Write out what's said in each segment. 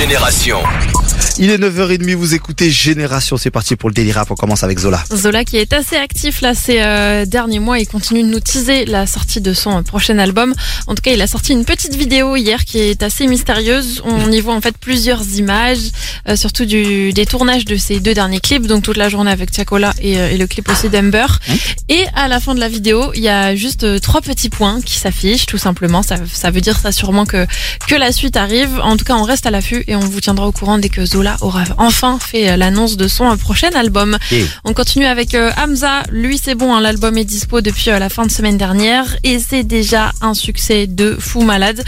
Génération. Il est 9h30, vous écoutez Génération, c'est parti pour le délire rap, on commence avec Zola. Zola qui est assez actif là ces euh, derniers mois et continue de nous teaser la sortie de son prochain album. En tout cas, il a sorti une petite vidéo hier qui est assez mystérieuse. On y voit en fait plusieurs images, euh, surtout du, des tournages de ses deux derniers clips, donc toute la journée avec Chacola et, euh, et le clip aussi d'Ember. Et à la fin de la vidéo, il y a juste trois petits points qui s'affichent, tout simplement. Ça, ça veut dire ça sûrement que, que la suite arrive. En tout cas, on reste à l'affût et on vous tiendra au courant dès que Zola aura enfin fait euh, l'annonce de son euh, prochain album. On continue avec euh, Hamza. Lui, c'est bon, hein, l'album est dispo depuis la fin de semaine dernière et c'est déjà un succès de fou malade.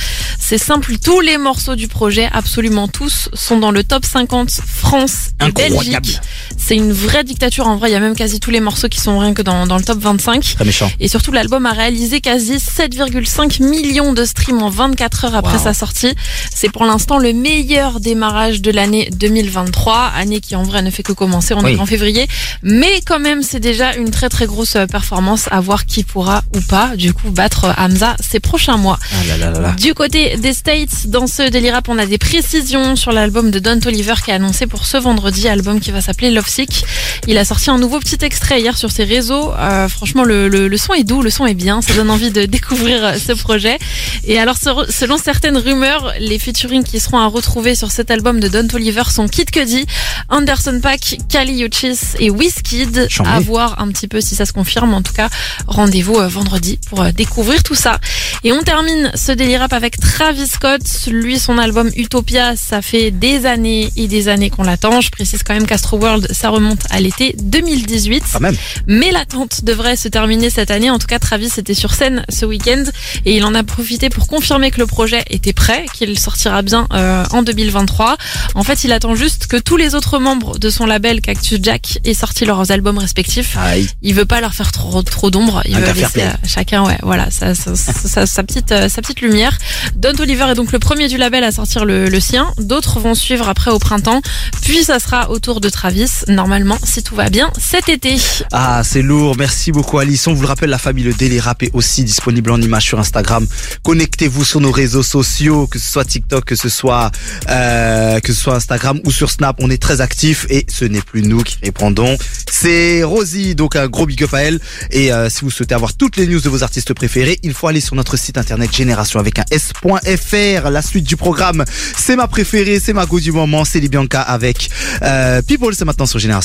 C'est simple, tous les morceaux du projet, absolument tous, sont dans le top 50 France et Incroyable. Belgique. C'est une vraie dictature en vrai. Il y a même quasi tous les morceaux qui sont rien que dans, dans le top 25. très méchant. Et surtout, l'album a réalisé quasi 7,5 millions de streams en 24 heures après Wow. sa sortie. C'est pour l'instant le meilleur démarrage de l'année 2023, année qui en vrai ne fait que commencer, on Oui. est en février. Mais quand même, c'est déjà une très très grosse euh, performance à voir qui pourra ou pas, du coup, battre Hamza ces prochains mois. Ah là là là là. Du côté des States, dans ce Daily Rap, on a des précisions sur l'album de Don Toliver qui est annoncé pour ce vendredi, album qui va s'appeler Love Sick. Il a sorti un nouveau petit extrait hier sur ses réseaux. Euh, franchement, le, le, le son est doux, le son est bien, ça donne envie de découvrir euh, ce projet. Et alors, se- selon certaines rumeurs, les featuring qui seront à retrouver sur cet album de Don Toliver sont Kid Cudi, Anderson Paak, Kali Uchis et Wizkid. À voir un petit peu si ça se confirme. En tout cas, rendez-vous euh, vendredi pour euh, découvrir tout ça. Et on termine ce Daily Rap avec Travis Scott. Lui, son album Utopia, ça fait des années et des années qu'on l'attend. Je précise quand même qu'Astro World, ça remonte à l'été 2018. Quand même. Mais l'attente devrait se terminer cette année. En tout cas, Travis était sur scène ce week-end et il en a profité pour confirmer que le projet était prêt, qu'il sortira bien euh, en 2023. En fait, il attend juste que tous les autres membres de son label Cactus Jack aient sorti leurs albums respectifs. Aïe. Il veut pas leur faire trop trop d'ombre. Il veut laisser à chacun, ouais, voilà, sa, sa, sa- sa petite euh, sa petite lumière. Don Oliver est donc le premier du label à sortir le, sien. D'autres vont suivre après au printemps. Puis ça sera au tour de Travis. Normalement, si tout va bien, cet été. Ah, c'est lourd. Merci beaucoup, Alice. On vous le rappelle, la famille Le Délire Rap est aussi disponible en image sur Instagram. Connectez-vous sur nos réseaux sociaux, que ce soit TikTok, que ce soit, euh, que ce soit Instagram ou sur Snap. On est très actifs et ce n'est plus nous qui répondons. C'est Rosie. Donc, un gros big up à elle. Et euh, si vous souhaitez avoir toutes les news de vos artistes préférés, il faut aller sur notre site internet génération avec un s.fr. La suite du programme, c'est ma préférée, c'est ma go du moment, c'est Libianca avec euh, People. C'est maintenant sur Génération.